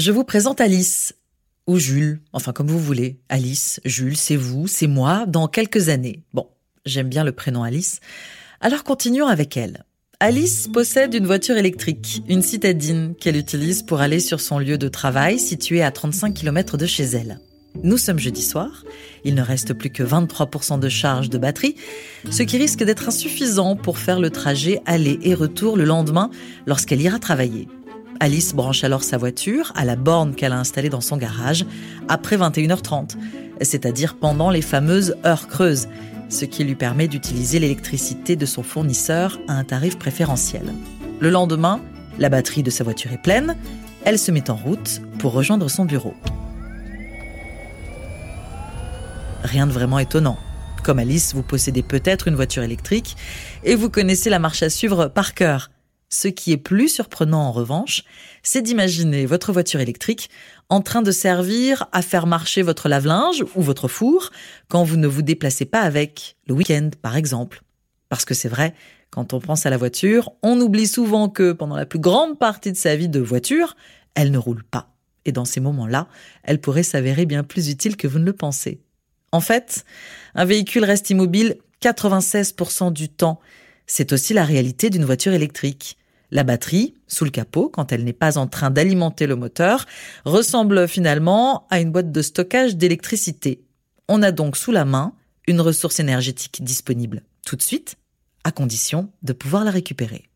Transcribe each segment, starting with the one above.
Je vous présente Alice, ou Jules, enfin comme vous voulez. Alice, Jules, c'est vous, c'est moi, dans quelques années. Bon, j'aime bien le prénom Alice. Alors continuons avec elle. Alice possède une voiture électrique, une citadine, qu'elle utilise pour aller sur son lieu de travail situé à 35 km de chez elle. Nous sommes jeudi soir, il ne reste plus que 23% de charge de batterie, ce qui risque d'être insuffisant pour faire le trajet aller et retour le lendemain lorsqu'elle ira travailler. Alice branche alors sa voiture à la borne qu'elle a installée dans son garage après 21h30, c'est-à-dire pendant les fameuses heures creuses, ce qui lui permet d'utiliser l'électricité de son fournisseur à un tarif préférentiel. Le lendemain, la batterie de sa voiture est pleine, elle se met en route pour rejoindre son bureau. Rien de vraiment étonnant. Comme Alice, vous possédez peut-être une voiture électrique et vous connaissez la marche à suivre par cœur. Ce qui est plus surprenant en revanche, c'est d'imaginer votre voiture électrique en train de servir à faire marcher votre lave-linge ou votre four quand vous ne vous déplacez pas avec, le week-end par exemple. Parce que c'est vrai, quand on pense à la voiture, on oublie souvent que pendant la plus grande partie de sa vie de voiture, elle ne roule pas. Et dans ces moments-là, elle pourrait s'avérer bien plus utile que vous ne le pensez. En fait, un véhicule reste immobile 96% du temps. C'est aussi la réalité d'une voiture électrique. La batterie, sous le capot, quand elle n'est pas en train d'alimenter le moteur, ressemble finalement à une boîte de stockage d'électricité. On a donc sous la main une ressource énergétique disponible tout de suite, à condition de pouvoir la récupérer.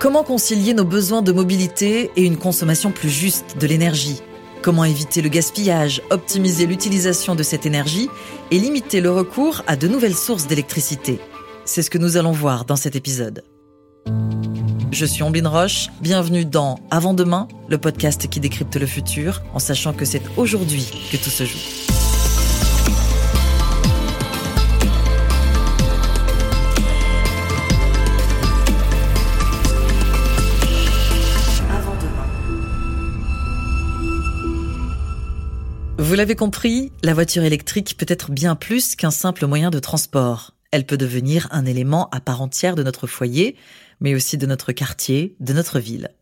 Comment concilier nos besoins de mobilité et une consommation plus juste de l'énergie? Comment éviter le gaspillage, optimiser l'utilisation de cette énergie et limiter le recours à de nouvelles sources d'électricité C'est ce que nous allons voir dans cet épisode. Je suis Ombline Roche, bienvenue dans Avant demain, le podcast qui décrypte le futur en sachant que c'est aujourd'hui que tout se joue. Vous l'avez compris, la voiture électrique peut être bien plus qu'un simple moyen de transport. Elle peut devenir un élément à part entière de notre foyer, mais aussi de notre quartier, de notre ville.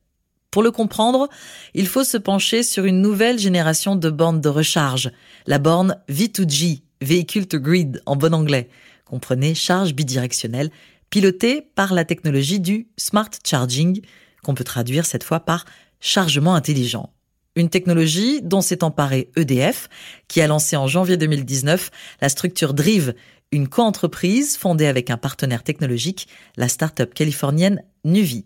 Pour le comprendre, il faut se pencher sur une nouvelle génération de bornes de recharge, la borne V2G, Vehicle to Grid en bon anglais, comprenez charge bidirectionnelle, pilotée par la technologie du smart charging, qu'on peut traduire cette fois par chargement intelligent. Une technologie dont s'est emparé EDF, qui a lancé en janvier 2019 la structure Drive, une coentreprise fondée avec un partenaire technologique, la start-up californienne Nuvi.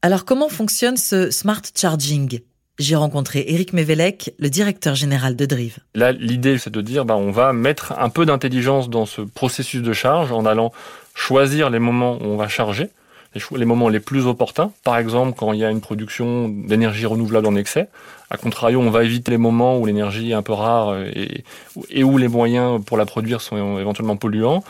Alors comment fonctionne ce smart charging? J'ai rencontré Eric Mevelec, le directeur général de Drive. Là, l'idée, c'est de dire, bah, on va mettre un peu d'intelligence dans ce processus de charge en allant choisir les moments où on va charger les moments les plus opportuns. Par exemple, quand il y a une production d'énergie renouvelable en excès. A contrario, on va éviter les moments où l'énergie est un peu rare et, où les moyens pour la produire sont éventuellement polluants.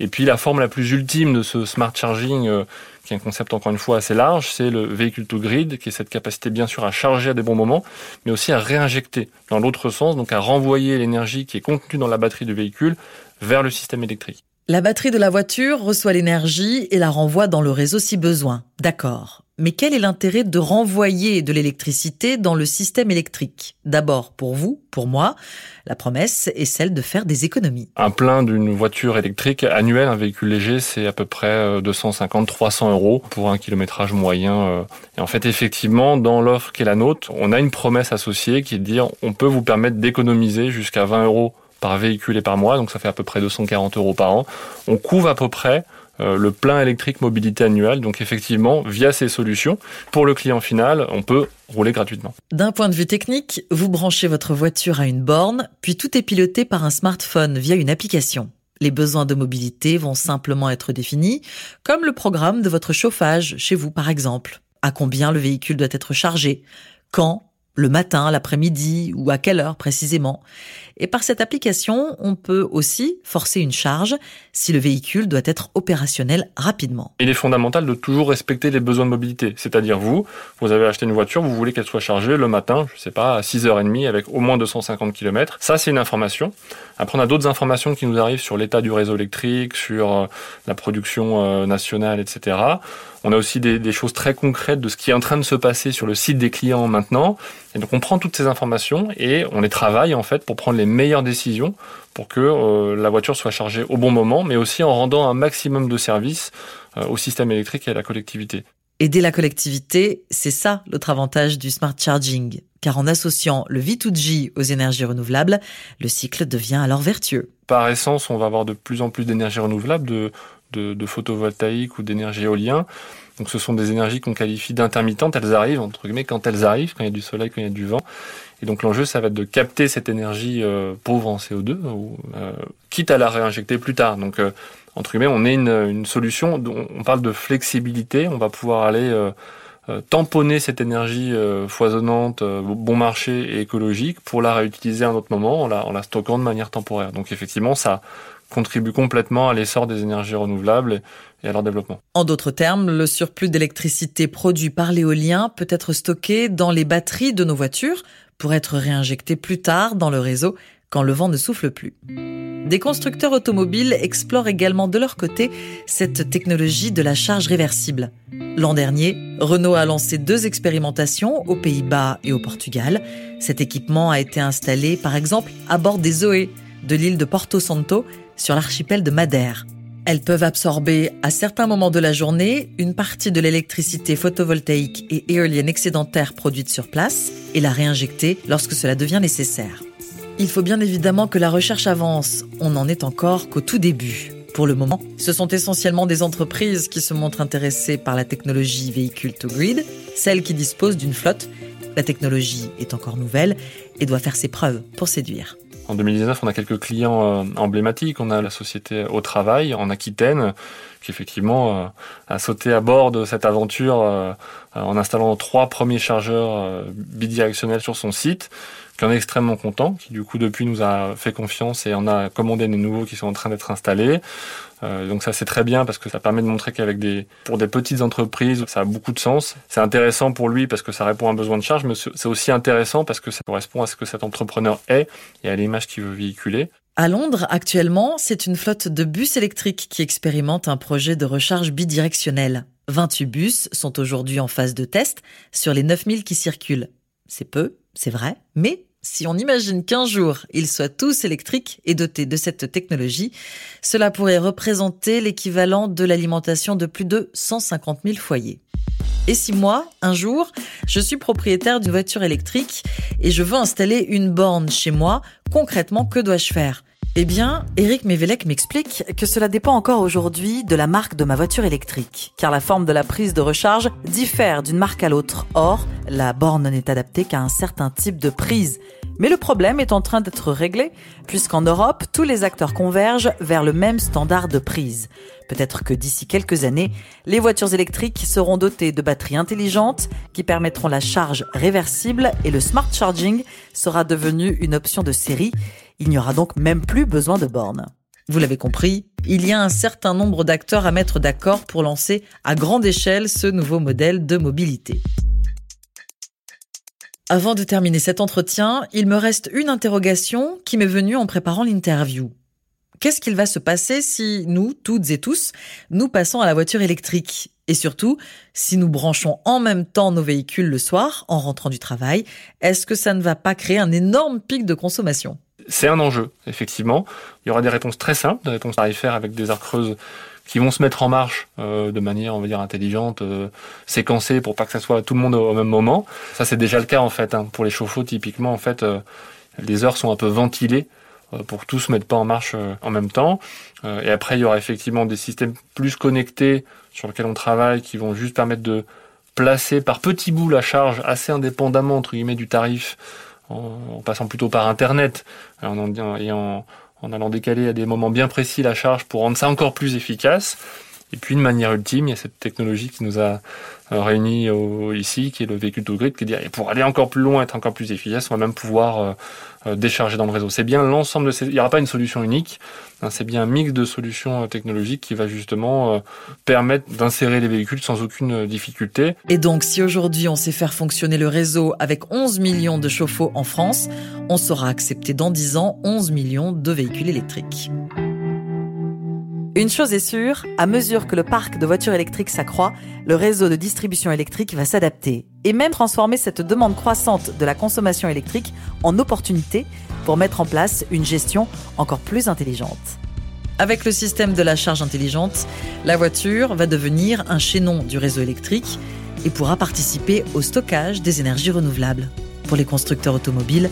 Et puis la forme la plus ultime de ce smart charging, euh, qui est un concept encore une fois assez large, c'est le véhicule to grid, qui est cette capacité bien sûr à charger à des bons moments, mais aussi à réinjecter dans l'autre sens, donc à renvoyer l'énergie qui est contenue dans la batterie du véhicule vers le système électrique. La batterie de la voiture reçoit l'énergie et la renvoie dans le réseau si besoin. D'accord. Mais quel est l'intérêt de renvoyer de l'électricité dans le système électrique? D'abord, pour vous, pour moi, la promesse est celle de faire des économies. Un plein d'une voiture électrique annuelle, un véhicule léger, c'est à peu près 250-300 euh, euros pour un kilométrage moyen. Euh. Et en fait, effectivement, dans l'offre qui est la nôtre, on a une promesse associée qui est de dire on peut vous permettre d'économiser jusqu'à 20 euros par véhicule et par mois, donc ça fait à peu près 240 euros par an. On couvre à peu près euh, le plein électrique mobilité annuel. Donc effectivement, via ces solutions, pour le client final, on peut rouler gratuitement. D'un point de vue technique, vous branchez votre voiture à une borne, puis tout est piloté par un smartphone via une application. Les besoins de mobilité vont simplement être définis, comme le programme de votre chauffage chez vous par exemple. À combien le véhicule doit être chargé? Quand? Le matin, l'après-midi ou à quelle heure précisément. Et par cette application, on peut aussi forcer une charge si le véhicule doit être opérationnel rapidement. Il est fondamental de toujours respecter les besoins de mobilité. C'est-à-dire vous, vous avez acheté une voiture, vous voulez qu'elle soit chargée le matin, je sais pas, à 6h30 avec au moins 250 km. Ça, c'est une information. Après, on a d'autres informations qui nous arrivent sur l'état du réseau électrique, sur euh, la production euh, nationale, etc. On a aussi des, choses très concrètes de ce qui est en train de se passer sur le site des clients maintenant. Et donc on prend toutes ces informations et on les travaille en fait pour prendre les meilleures décisions pour que euh, la voiture soit chargée au bon moment, mais aussi en rendant un maximum de services euh, au système électrique et à la collectivité. Aider la collectivité, c'est ça l'autre avantage du smart charging, car en associant le V2G aux énergies renouvelables, le cycle devient alors vertueux. Par essence, on va avoir de plus en plus d'énergies renouvelables, de, de, photovoltaïque ou d'énergie éolien. Donc ce sont des énergies qu'on qualifie d'intermittentes, elles arrivent entre guillemets quand elles arrivent, quand il y a du soleil, quand il y a du vent. Et donc l'enjeu, ça va être de capter cette énergie euh, pauvre en CO2, ou, euh, quitte à la réinjecter plus tard. Donc euh, entre guillemets, on est une, solution. On parle de flexibilité. On va pouvoir aller tamponner cette énergie foisonnante, bon marché et écologique pour la réutiliser à un autre moment en la, en la stockant de manière temporaire. Donc effectivement, ça contribue complètement à l'essor des énergies renouvelables et à leur développement. En d'autres termes, le surplus d'électricité produit par l'éolien peut être stocké dans les batteries de nos voitures pour être réinjecté plus tard dans le réseau quand le vent ne souffle plus. Des constructeurs automobiles explorent également de leur côté cette technologie de la charge réversible. L'an dernier, Renault a lancé deux expérimentations aux Pays-Bas et au Portugal. Cet équipement a été installé par exemple à bord des Zoé de l'île de Porto Santo sur l'archipel de Madère. Elles peuvent absorber à certains moments de la journée une partie de l'électricité photovoltaïque et éolienne excédentaire produite sur place et la réinjecter lorsque cela devient nécessaire. Il faut bien évidemment que la recherche avance, on n'en est encore qu'au tout début. Pour le moment, ce sont essentiellement des entreprises qui se montrent intéressées par la technologie véhicule to grid, celles qui disposent d'une flotte. La technologie est encore nouvelle et doit faire ses preuves pour séduire. En 2019, on a quelques clients euh, emblématiques. On a la société Au Travail en Aquitaine, effectivement euh, a sauté à bord de cette aventure euh, en installant trois premiers chargeurs bidirectionnels sur son site qui en est extrêmement content, qui du coup depuis nous a fait confiance et en a commandé des nouveaux qui sont en train d'être installés. Euh, donc ça c'est très bien parce que ça permet de montrer qu'avec des pour des petites entreprises ça a beaucoup de sens. C'est intéressant pour lui parce que ça répond à un besoin de charge, mais c'est aussi intéressant parce que ça correspond à ce que cet entrepreneur est et à l'image qu'il veut véhiculer. À Londres, actuellement, c'est une flotte de bus électriques qui expérimente un projet de recharge bidirectionnelle. 28 bus sont aujourd'hui en phase de test sur les 9000 qui circulent. C'est peu, c'est vrai, mais si on imagine qu'un jour ils soient tous électriques et dotés de cette technologie, cela pourrait représenter l'équivalent de l'alimentation de plus de 150 000 foyers. Et si moi, un jour, je suis propriétaire d'une voiture électrique et je veux installer une borne chez moi, concrètement, que dois-je faire? Eh bien, Eric Mevelec m'explique que cela dépend encore aujourd'hui de la marque de ma voiture électrique, car la forme de la prise de recharge diffère d'une marque à l'autre. Or, la borne n'est adaptée qu'à un certain type de prise. Mais le problème est en train d'être réglé, puisqu'en Europe, tous les acteurs convergent vers le même standard de prise. Peut-être que d'ici quelques années, les voitures électriques seront dotées de batteries intelligentes qui permettront la charge réversible et le smart charging sera devenu une option de série il n'y aura donc même plus besoin de bornes. Vous l'avez compris, il y a un certain nombre d'acteurs à mettre d'accord pour lancer à grande échelle ce nouveau modèle de mobilité. Avant de terminer cet entretien, il me reste une interrogation qui m'est venue en préparant l'interview. Qu'est-ce qu'il va se passer si nous, toutes et tous, nous passons à la voiture électrique? Et surtout, si nous branchons en même temps nos véhicules le soir, en rentrant du travail, est-ce que ça ne va pas créer un énorme pic de consommation? C'est un enjeu, effectivement. Il y aura des réponses très simples, des réponses tarifaires avec des heures creuses qui vont se mettre en marche euh, de manière, on va dire, intelligente, euh, séquencée pour pas que ça soit tout le monde au, même moment. Ça, c'est déjà le cas en fait. Hein. Pour les chauffe-eau, typiquement, en fait, euh, les heures sont un peu ventilées pour que tout se mette pas en marche en même temps. et après, il y aura effectivement des systèmes plus connectés sur lesquels on travaille qui vont juste permettre de placer par petits bouts la charge assez indépendamment entre guillemets du tarif en, passant plutôt par Internet en, en, en, allant décaler à des moments bien précis la charge pour rendre ça encore plus efficace. Et puis, de manière ultime, il y a cette technologie qui nous a euh, réunis ici, qui est le véhicule to grid, qui dit pour aller encore plus loin, être encore plus efficace, on va même pouvoir euh, euh, décharger dans le réseau. C'est bien l'ensemble de ces... Il n'y aura pas une solution unique, hein, c'est bien un mix de solutions technologiques qui va justement permettre d'insérer les véhicules sans aucune difficulté. Et donc, si aujourd'hui on sait faire fonctionner le réseau avec 11 millions de chauffe-eau en France, on saura accepter dans 10 ans 11 millions de véhicules électriques. Une chose est sûre, à mesure que le parc de voitures électriques s'accroît, le réseau de distribution électrique va s'adapter et même transformer cette demande croissante de la consommation électrique en opportunité pour mettre en place une gestion encore plus intelligente. Avec le système de la charge intelligente, la voiture va devenir un chaînon du réseau électrique et pourra participer au stockage des énergies renouvelables. Pour les constructeurs automobiles,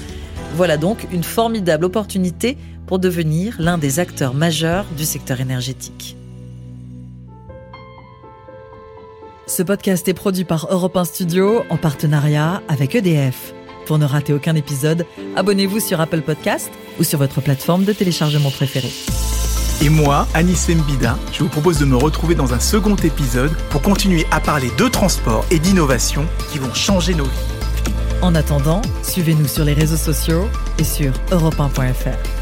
voilà donc une formidable opportunité pour devenir l'un des acteurs majeurs du secteur énergétique. Ce podcast est produit par Europe 1 Studio en partenariat avec EDF. Pour ne rater aucun épisode, abonnez-vous sur Apple Podcast ou sur votre plateforme de téléchargement préférée. Et moi, Anis Mbida, je vous propose de me retrouver dans un second épisode pour continuer à parler de transport et d'innovation qui vont changer nos vies. En attendant, suivez-nous sur les réseaux sociaux et sur europe1.fr.